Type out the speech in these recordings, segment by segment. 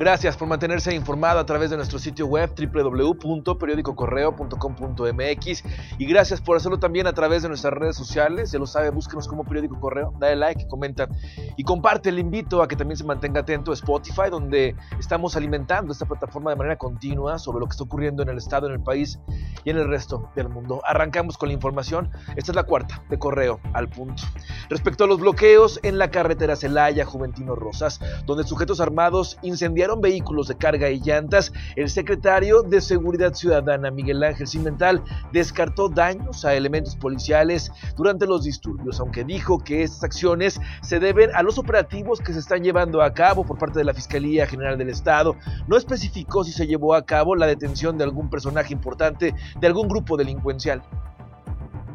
Gracias por mantenerse informado a través de nuestro sitio web www.periodicocorreo.com.mx y gracias por hacerlo también a través de nuestras redes sociales. Ya lo sabe, búsquenos como Periódico Correo, dale like, comenta y comparte. Le invito a que también se mantenga atento a Spotify, donde estamos alimentando esta plataforma de manera continua sobre lo que está ocurriendo en el Estado, en el país y en el resto del mundo. Arrancamos con la información. Esta es la cuarta de Correo al punto. Respecto a los bloqueos en la carretera Celaya, Juventino Rosas, donde sujetos armados incendiaron vehículos de carga y llantas, el secretario de Seguridad Ciudadana, Miguel Ángel Cimental, descartó daños a elementos policiales durante los disturbios, aunque dijo que estas acciones se deben a los operativos que se están llevando a cabo por parte de la Fiscalía General del Estado. No especificó si se llevó a cabo la detención de algún personaje importante de algún grupo delincuencial.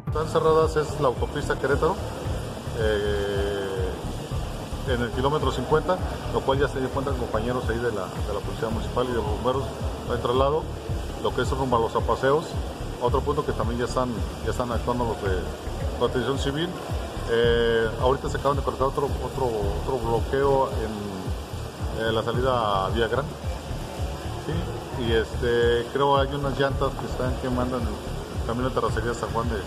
Están cerradas es la autopista Querétaro. Eh en el kilómetro 50, lo cual ya se encuentran compañeros ahí de la, de la Policía Municipal y de los bomberos en traslado, lo que es rumbo a los apaseos. Otro punto que también ya están, ya están actuando los de protección civil. Eh, ahorita se acaban de cortar otro, otro, otro bloqueo en, la salida a. ¿sí? Y este, creo hay unas llantas que están quemando en el camino de terracería San Juan de, de.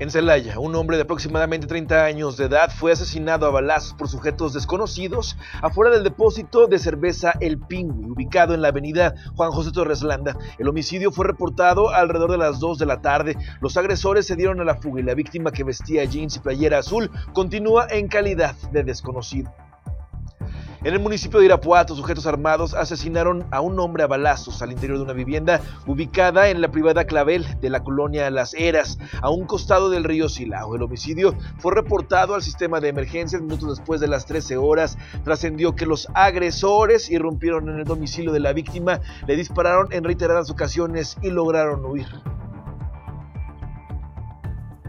En Celaya, un hombre de aproximadamente 30 años de edad fue asesinado a balazos por sujetos desconocidos afuera del depósito de cerveza El Pingüi, ubicado en la avenida Juan José Torres Landa. El homicidio fue reportado alrededor de las 2 de la tarde. Los agresores se dieron a la fuga y la víctima que vestía jeans y playera azul continúa en calidad de desconocido. En el municipio de Irapuato, sujetos armados asesinaron a un hombre a balazos al interior de una vivienda ubicada en la privada Clavel de la colonia Las Heras, a un costado del río Silao. El homicidio fue reportado al sistema de emergencias minutos después de las 13 horas. Trascendió que los agresores irrumpieron en el domicilio de la víctima, le dispararon en reiteradas ocasiones y lograron huir.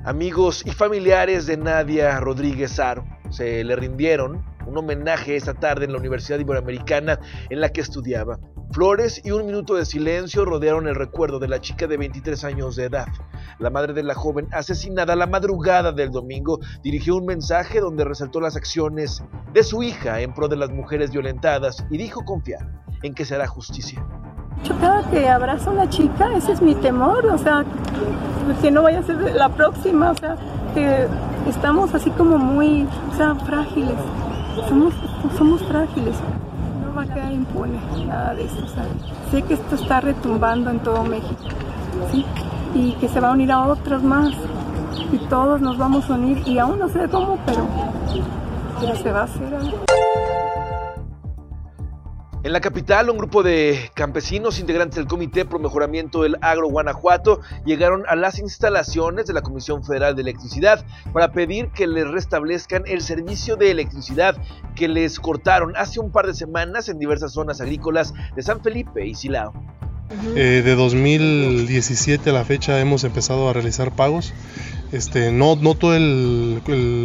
Amigos y familiares de Nadia Rodríguez Aro se le rindieron un homenaje esta tarde en la Universidad Iberoamericana en la que estudiaba. Flores y un minuto de silencio rodearon el recuerdo de la chica de 23 años de edad. La madre de la joven, asesinada la madrugada del domingo, dirigió un mensaje donde resaltó las acciones de su hija en pro de las mujeres violentadas y dijo confiar en que se hará justicia. Yo que abrazo a una chica, ese es mi temor, o sea, que no vaya a ser la próxima, o sea, que estamos así como muy, o sea, frágiles somos, somos frágiles. No va a quedar impune nada de eso. sé que esto está retumbando en todo México. ¿sí? Y que se va a unir a otros más. Y todos nos vamos a unir. Y aún no sé cómo, pero, pero se va a hacer algo. En la capital, un grupo de campesinos integrantes del Comité Pro Mejoramiento del Agro Guanajuato llegaron a las instalaciones de la Comisión Federal de Electricidad para pedir que les restablezcan el servicio de electricidad que les cortaron hace un par de semanas en diversas zonas agrícolas de San Felipe y Silao. Eh, de 2017 a la fecha hemos empezado a realizar pagos este, no, no todo el,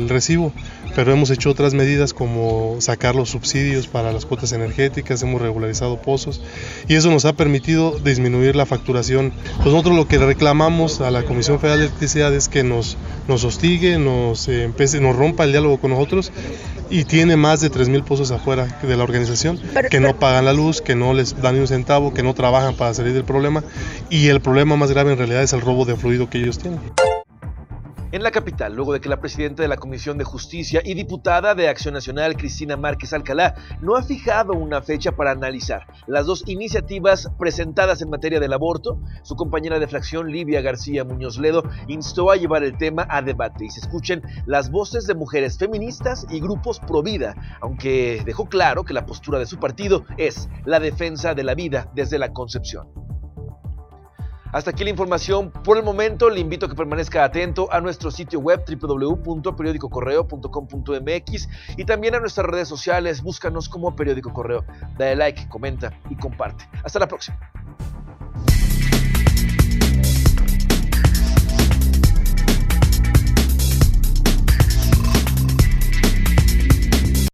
recibo, pero hemos hecho otras medidas como sacar los subsidios para las cuotas energéticas, hemos regularizado pozos y eso nos ha permitido disminuir la facturación. Pues nosotros lo que reclamamos a la Comisión Federal de Electricidad es que nos, nos hostigue, nos, eh, nos rompa el diálogo con nosotros y tiene más de 3.000 pozos afuera de la organización que no pagan la luz, que no les dan ni un centavo, que no trabajan para salir del problema y el problema más grave en realidad es el robo de fluido que ellos tienen en la capital, luego de que la presidenta de la Comisión de Justicia y diputada de Acción Nacional, Cristina Márquez Alcalá, no ha fijado una fecha para analizar las dos iniciativas presentadas en materia del aborto, su compañera de fracción, Livia García Muñoz Ledo, instó a llevar el tema a debate y se escuchen las voces de mujeres feministas y grupos pro vida, aunque dejó claro que la postura de su partido es la defensa de la vida desde la concepción. Hasta aquí la información por el momento. Le invito a que permanezca atento a nuestro sitio web www.periodicocorreo.com.mx y también a nuestras redes sociales. Búscanos como Periódico Correo. Dale like, comenta y comparte. Hasta la próxima.